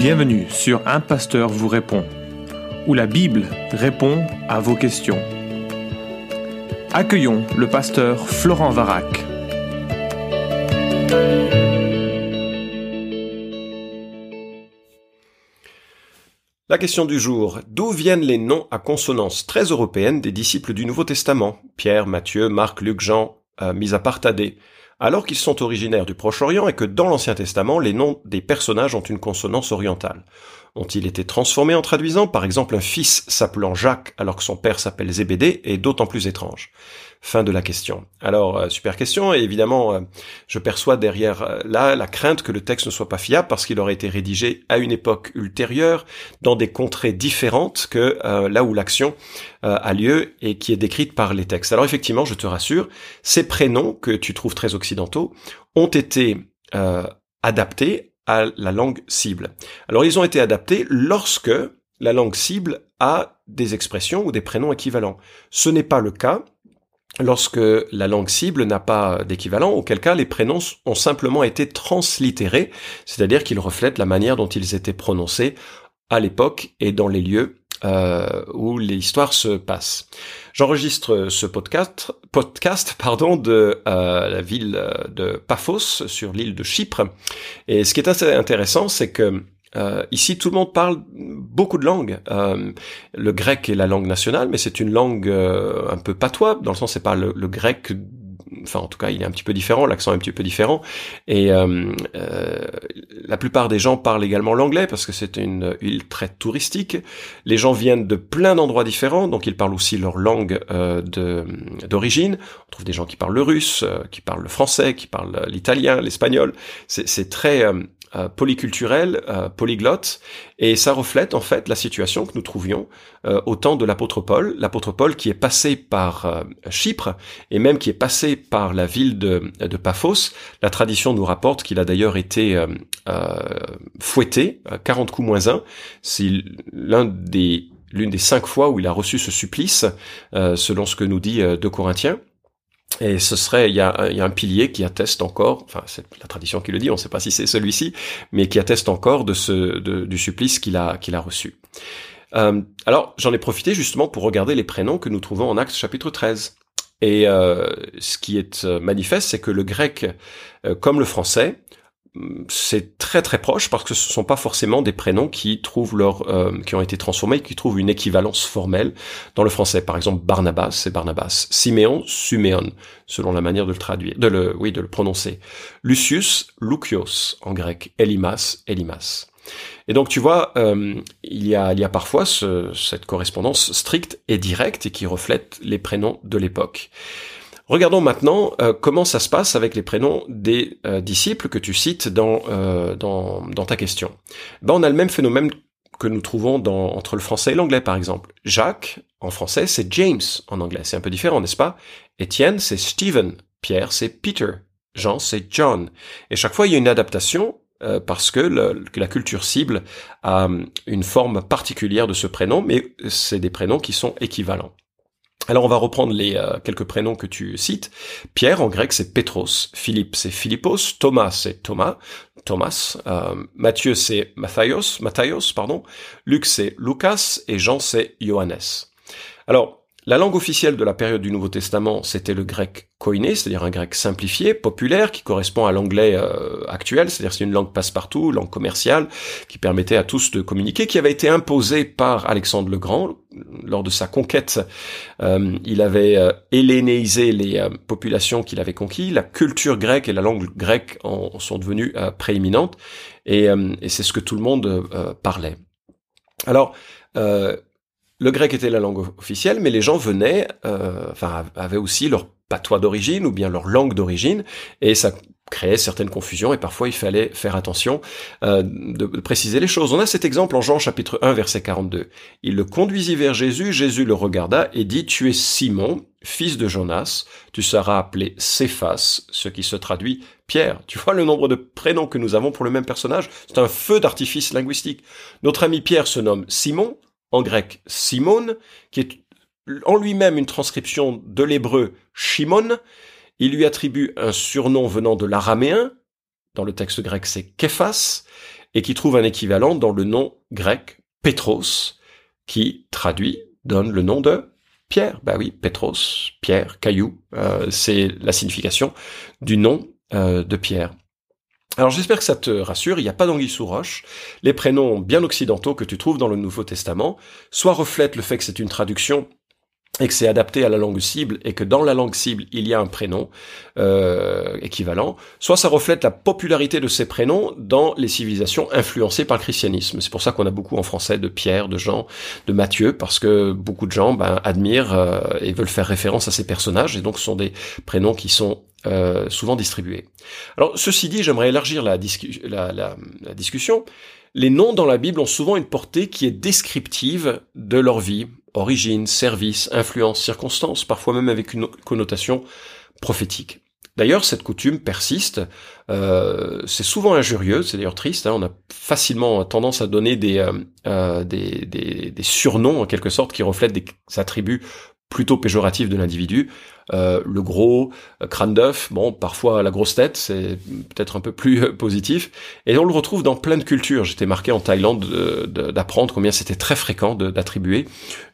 Bienvenue sur Un Pasteur vous répond, où la Bible répond à vos questions. Accueillons le pasteur Florent Varac. La question du jour. D'où viennent les noms à consonance très européennes des disciples du Nouveau Testament? Pierre, Matthieu, Marc, Luc, Jean, euh, mis à part Thaddée alors qu'ils sont originaires du Proche-Orient et que dans l'Ancien Testament, les noms des personnages ont une consonance orientale. Ont-ils été transformés en traduisant Par exemple, un fils s'appelant Jacques alors que son père s'appelle Zébédée est d'autant plus étrange. Fin de la question. Alors, euh, super question, et évidemment, euh, je perçois derrière euh, là la crainte que le texte ne soit pas fiable parce qu'il aurait été rédigé à une époque ultérieure, dans des contrées différentes que là où l'action a lieu et qui est décrite par les textes. Alors effectivement, je te rassure, ces prénoms que tu trouves très occidentaux ont été adaptés à la langue cible. Alors ils ont été adaptés lorsque la langue cible a des expressions ou des prénoms équivalents. Ce n'est pas le cas lorsque la langue cible n'a pas d'équivalent, auquel cas les prénoms ont simplement été translittérés, c'est-à-dire qu'ils reflètent la manière dont ils étaient prononcés à l'époque et dans les lieux euh, où l'histoire se passe. J'enregistre ce podcast, podcast pardon, de euh, la ville de Paphos sur l'île de Chypre. Et ce qui est assez intéressant, c'est que euh, ici, tout le monde parle beaucoup de langues. Euh, le grec est la langue nationale, mais c'est une langue euh, un peu patois, dans le sens c'est pas le, le, grec. Enfin, en tout cas, il est un petit peu différent, l'accent est un petit peu différent. Et euh, la plupart des gens parlent également l'anglais parce que c'est une île très touristique. Les gens viennent de plein d'endroits différents, donc ils parlent aussi leur langue d'origine. On trouve des gens qui parlent le russe, qui parlent le français, qui parlent l'italien, l'espagnol. C'est très euh, polyculturel, euh, polyglotte, et ça reflète en fait la situation que nous trouvions euh, au temps de l'apôtre Paul, l'apôtre Paul qui est passé par euh, Chypre et même qui est passé par la ville de, de Paphos. La tradition nous rapporte qu'il a d'ailleurs été fouetté, 40 coups moins un. C'est l'un des l'une des cinq fois où il a reçu ce supplice, selon ce que nous dit 2 Corinthiens. Et ce serait, il y, a, un pilier qui atteste encore, enfin c'est la tradition qui le dit, on ne sait pas si c'est celui-ci, mais qui atteste encore de ce, du supplice qu'il a, qu'il a reçu. Euh, alors j'en ai profité justement pour regarder les prénoms que nous trouvons en Actes chapitre 13. Et euh, ce qui est euh, manifeste, c'est que le grec, euh, comme le français, c'est très très proche parce que ce sont pas forcément des prénoms qui trouvent leur euh, qui ont été transformés qui trouvent une équivalence formelle dans le français. Par exemple Barnabas c'est Barnabas. Siméon Suméon selon la manière de le traduire de le oui de le prononcer. Lucius Lucios en grec. Elimas Elimas. Et donc tu vois euh, il y a il y a parfois ce, cette correspondance stricte et directe et qui reflète les prénoms de l'époque Regardons maintenant euh, comment ça se passe avec les prénoms des euh, disciples que tu cites dans, euh, dans, dans, ta question. Ben, on a le même phénomène que nous trouvons dans, entre le français et l'anglais, par exemple. Jacques, en français, c'est James en anglais. C'est un peu différent, n'est-ce pas? Étienne, c'est Stephen. Pierre, c'est Peter. Jean, c'est John. Et chaque fois, il y a une adaptation parce que, le, que, la culture cible a une forme particulière de ce prénom, mais c'est des prénoms qui sont équivalents. Alors on va reprendre les euh, quelques prénoms que tu cites. Pierre en grec c'est Petros, Philippe c'est Philippos, Thomas c'est Thomas, Thomas, euh, Matthieu c'est Matthios, Matthios pardon, Luc c'est Lucas. Et Jean c'est Johannes. Alors la langue officielle de la période du Nouveau Testament, c'était le grec koiné, c'est-à-dire un grec simplifié, populaire, qui correspond à l'anglais euh, actuel, c'est-à-dire c'est une langue passe-partout, langue commerciale, qui permettait à tous de communiquer, qui avait été imposée par Alexandre le Grand lors de sa conquête. Euh, il avait euh, hellénéisé les populations qu'il avait conquises, la culture grecque et la langue grecque en sont devenues prééminentes, et, et c'est ce que tout le monde parlait. Alors, le grec était la langue officielle, mais les gens venaient, euh, enfin, avaient aussi leur patois d'origine ou bien leur langue d'origine, et ça créait certaines confusions, et parfois il fallait faire attention euh, de, préciser les choses. On a cet exemple en Jean chapitre 1, verset 42. Il le conduisit vers Jésus, Jésus le regarda et dit, Tu es Simon, fils de Jonas, tu seras appelé Céphas, ce qui se traduit Pierre. Tu vois le nombre de prénoms que nous avons pour le même personnage? C'est un feu d'artifice linguistique. Notre ami Pierre se nomme Simon, en grec Simon, qui est en lui-même une transcription de l'hébreu Shimon. Il lui attribue un surnom venant de l'araméen. Dans le texte grec, c'est Kephas. et qui trouve un équivalent dans le nom grec Petros, qui traduit, donne le nom de Pierre. Bah oui, Petros, Pierre, caillou, euh, c'est la signification du nom euh, de Pierre. Alors j'espère que ça te rassure, il n'y a pas d'anguille sous roche. Les prénoms bien occidentaux que tu trouves dans le Nouveau Testament, soit reflètent le fait que c'est une traduction et que c'est adapté à la langue cible et que dans la langue cible il y a un prénom euh, équivalent, soit ça reflète la popularité de ces prénoms dans les civilisations influencées par le christianisme. C'est pour ça qu'on a beaucoup en français de Pierre, de Jean, de Matthieu, parce que beaucoup de gens ben, admirent euh, et veulent faire référence à ces personnages, et donc ce sont des prénoms qui sont euh, souvent distribués. Alors ceci dit, j'aimerais élargir la, discussion. Les noms dans la Bible ont souvent une portée qui est descriptive de leur vie, origine, service, influence, circonstance, parfois même avec une connotation prophétique. D'ailleurs, cette coutume persiste. Euh, c'est souvent injurieux, c'est d'ailleurs triste. Hein, on a facilement tendance à donner des, euh, euh, des, des, surnoms en quelque sorte qui reflètent des attributs plutôt péjoratif de l'individu. Euh, le gros, euh, crâne d'œuf, bon, parfois la grosse tête, c'est peut-être un peu plus euh, positif. Et on le retrouve dans plein de cultures. J'étais marqué en Thaïlande d'apprendre combien c'était très fréquent d'attribuer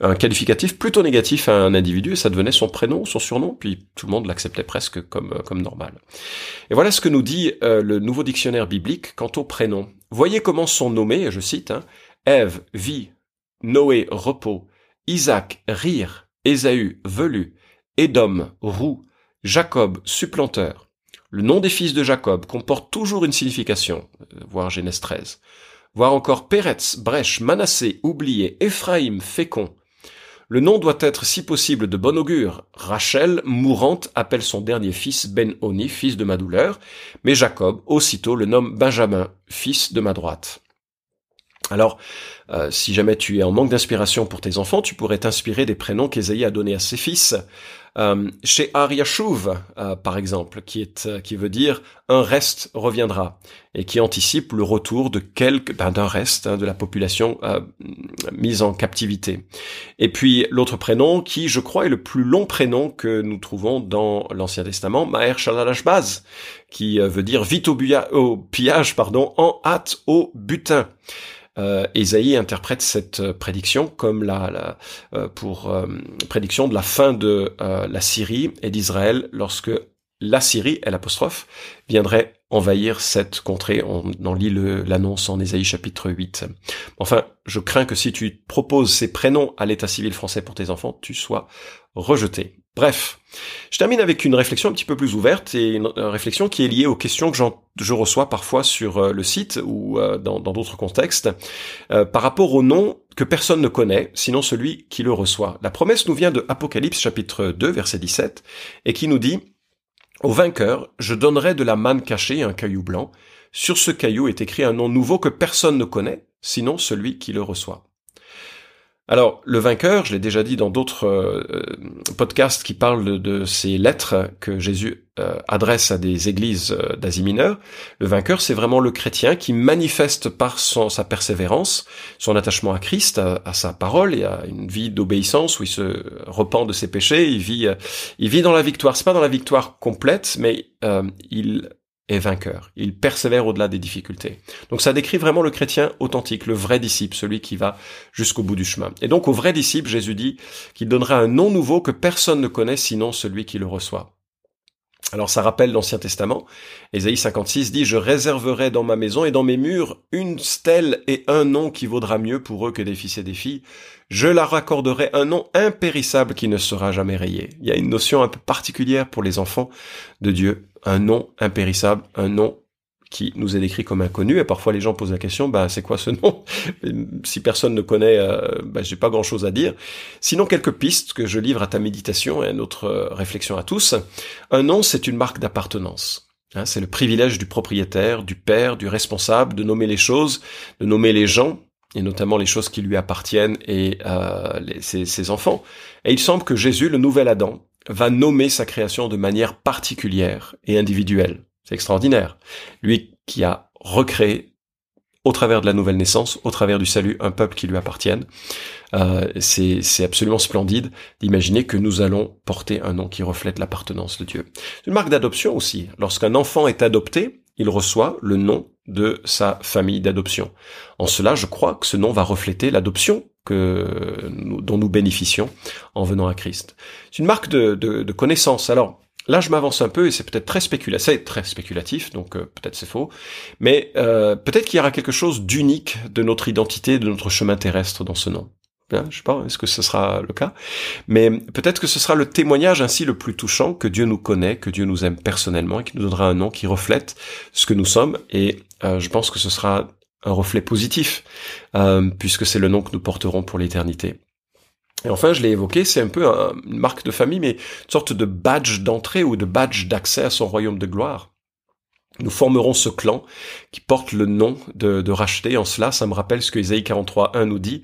un qualificatif plutôt négatif à un individu et ça devenait son prénom, son surnom, puis tout le monde l'acceptait presque comme, comme normal. Et voilà ce que nous dit le nouveau dictionnaire biblique quant aux prénoms. Voyez comment sont nommés, je cite, hein, Ève, vie, Noé, repos, Isaac, rire, Ésaü, velu, Édom, roux, Jacob, supplanteur. Le nom des fils de Jacob comporte toujours une signification, euh, voir Genèse 13. Voir encore Péretz, brèche, Manassé, oublié, Éphraïm, fécond. Le nom doit être si possible de bon augure. Rachel, mourante, appelle son dernier fils Ben-Oni, fils de ma douleur, mais Jacob, aussitôt, le nomme Benjamin, fils de ma droite. Alors, euh, si jamais tu es en manque d'inspiration pour tes enfants, tu pourrais t'inspirer des prénoms qu'Ésaïe a donnés à ses fils. Euh, chez Ariashuv, euh, par exemple, qui qui veut dire un reste reviendra et qui anticipe le retour de quelque ben, d'un reste hein, de la population mise en captivité. Et puis l'autre prénom qui, je crois, est le plus long prénom que nous trouvons dans l'Ancien Testament, Maher Shalalashbaz, qui veut dire vite au, au pillage, pardon, en hâte au butin euh, Ésaïe interprète cette euh, prédiction comme la, euh, pour euh, prédiction de la fin de la Syrie et d'Israël lorsque la Syrie, l'apostrophe, viendrait envahir cette contrée. On en lit l'annonce en Ésaïe chapitre 8. Enfin, je crains que si tu proposes ces prénoms à l'état civil français pour tes enfants, tu sois rejeté. Bref, je termine avec une réflexion un petit peu plus ouverte et une réflexion qui est liée aux questions que je reçois parfois sur euh, le site ou euh, dans d'autres contextes euh, par rapport au nom que personne ne connaît, sinon celui qui le reçoit. La promesse nous vient de Apocalypse chapitre 2 verset 17 et qui nous dit Au vainqueur, je donnerai de la manne cachée, un caillou blanc. Sur ce caillou est écrit un nom nouveau que personne ne connaît, sinon celui qui le reçoit. Alors, le vainqueur, je l'ai déjà dit dans d'autres euh, euh, podcasts qui parlent de, ces lettres que Jésus euh, adresse à des églises d'Asie mineure. Le vainqueur, c'est vraiment le chrétien qui manifeste par sa persévérance, son attachement à Christ, à, sa parole et à une vie d'obéissance où il se repent de ses péchés. Il vit, il vit dans la victoire. C'est pas dans la victoire complète, mais il est vainqueur. Il persévère au-delà des difficultés. Donc ça décrit vraiment le chrétien authentique, le vrai disciple, celui qui va jusqu'au bout du chemin. Et donc au vrai disciple, Jésus dit qu'il donnera un nom nouveau que personne ne connaît sinon celui qui le reçoit. Alors ça rappelle l'Ancien Testament. Ésaïe 56 dit, Je réserverai dans ma maison et dans mes murs une stèle et un nom qui vaudra mieux pour eux que des fils et des filles. Je leur accorderai un nom impérissable qui ne sera jamais rayé. Il y a une notion un peu particulière pour les enfants de Dieu. Un nom impérissable, un nom qui nous est décrit comme inconnu et parfois les gens posent la question bah c'est quoi ce nom? Si personne ne connaît euh, bah, j'ai pas grand chose à dire. Sinon quelques pistes que je livre à ta méditation et à notre euh, réflexion à tous. Un nom c'est une marque d'appartenance hein, c'est le privilège du propriétaire du père du responsable de nommer les choses de nommer les gens et notamment les choses qui lui appartiennent et euh, ses enfants. Et il semble que Jésus le nouvel Adam va nommer sa création de manière particulière et individuelle c'est extraordinaire. Lui qui a recréé au travers de la nouvelle naissance, au travers du salut, un peuple qui lui appartienne. Euh, c'est absolument splendide d'imaginer que nous allons porter un nom qui reflète l'appartenance de Dieu. C'est une marque d'adoption aussi. Lorsqu'un enfant est adopté, il reçoit le nom de sa famille d'adoption. En cela, je crois que ce nom va refléter l'adoption dont nous bénéficions en venant à Christ. C'est une marque de, de, connaissance. Alors là, je m'avance un peu et c'est peut-être très spéculatif, donc euh, peut-être c'est faux, mais euh, peut-être qu'il y aura quelque chose d'unique de notre identité, de notre chemin terrestre dans ce nom. Hein, je sais pas, est-ce que ce sera le cas? Mais peut-être que ce sera le témoignage ainsi le plus touchant que Dieu nous connaît, que Dieu nous aime personnellement et qui nous donnera un nom qui reflète ce que nous sommes. Et euh, je pense que ce sera un reflet positif, puisque c'est le nom que nous porterons pour l'éternité. Et enfin, je l'ai évoqué, c'est un peu une marque de famille, mais une sorte de badge d'entrée ou de badge d'accès à son royaume de gloire. Nous formerons ce clan qui porte le nom de, de racheté. En cela, ça me rappelle ce que Isaïe 43.1 nous dit.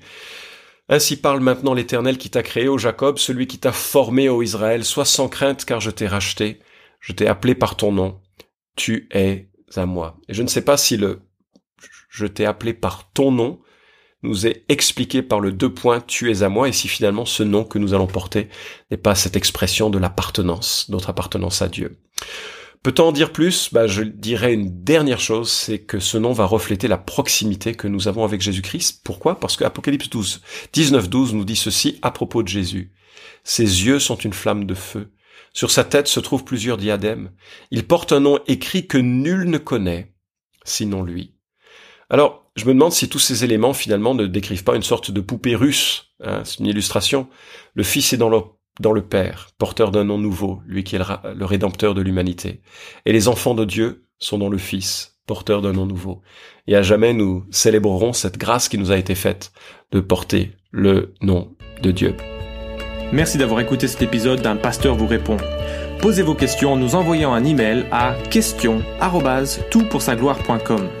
Ainsi parle maintenant l'Éternel qui t'a créé, ô Jacob, celui qui t'a formé, ô Israël, sois sans crainte, car je t'ai racheté, je t'ai appelé par ton nom, tu es à moi. Et je ne sais pas si le je t'ai appelé par ton nom nous est expliqué par le deux points tu es à moi, et si finalement ce nom que nous allons porter n'est pas cette expression de l'appartenance, notre appartenance à Dieu. Peut-on en dire plus? Bah, Je dirais une dernière chose, c'est que ce nom va refléter la proximité que nous avons avec Jésus-Christ. Pourquoi? Parce que Apocalypse 12, 19, 12 nous dit ceci à propos de Jésus. Ses yeux sont une flamme de feu. Sur sa tête se trouvent plusieurs diadèmes. Il porte un nom écrit que nul ne connaît, sinon lui. Alors, je me demande si tous ces éléments finalement ne décrivent pas une sorte de poupée russe. Hein, c'est une illustration. Le Fils est dans le dans le Père, porteur d'un nom nouveau, lui qui est le rédempteur de l'humanité. Et les enfants de Dieu sont dans le Fils, porteur d'un nom nouveau. Et à jamais nous célébrerons cette grâce qui nous a été faite de porter le nom de Dieu. Merci d'avoir écouté cet épisode d'un pasteur vous répond. Posez vos questions en nous envoyant un email à question@toutpoursagloire.com.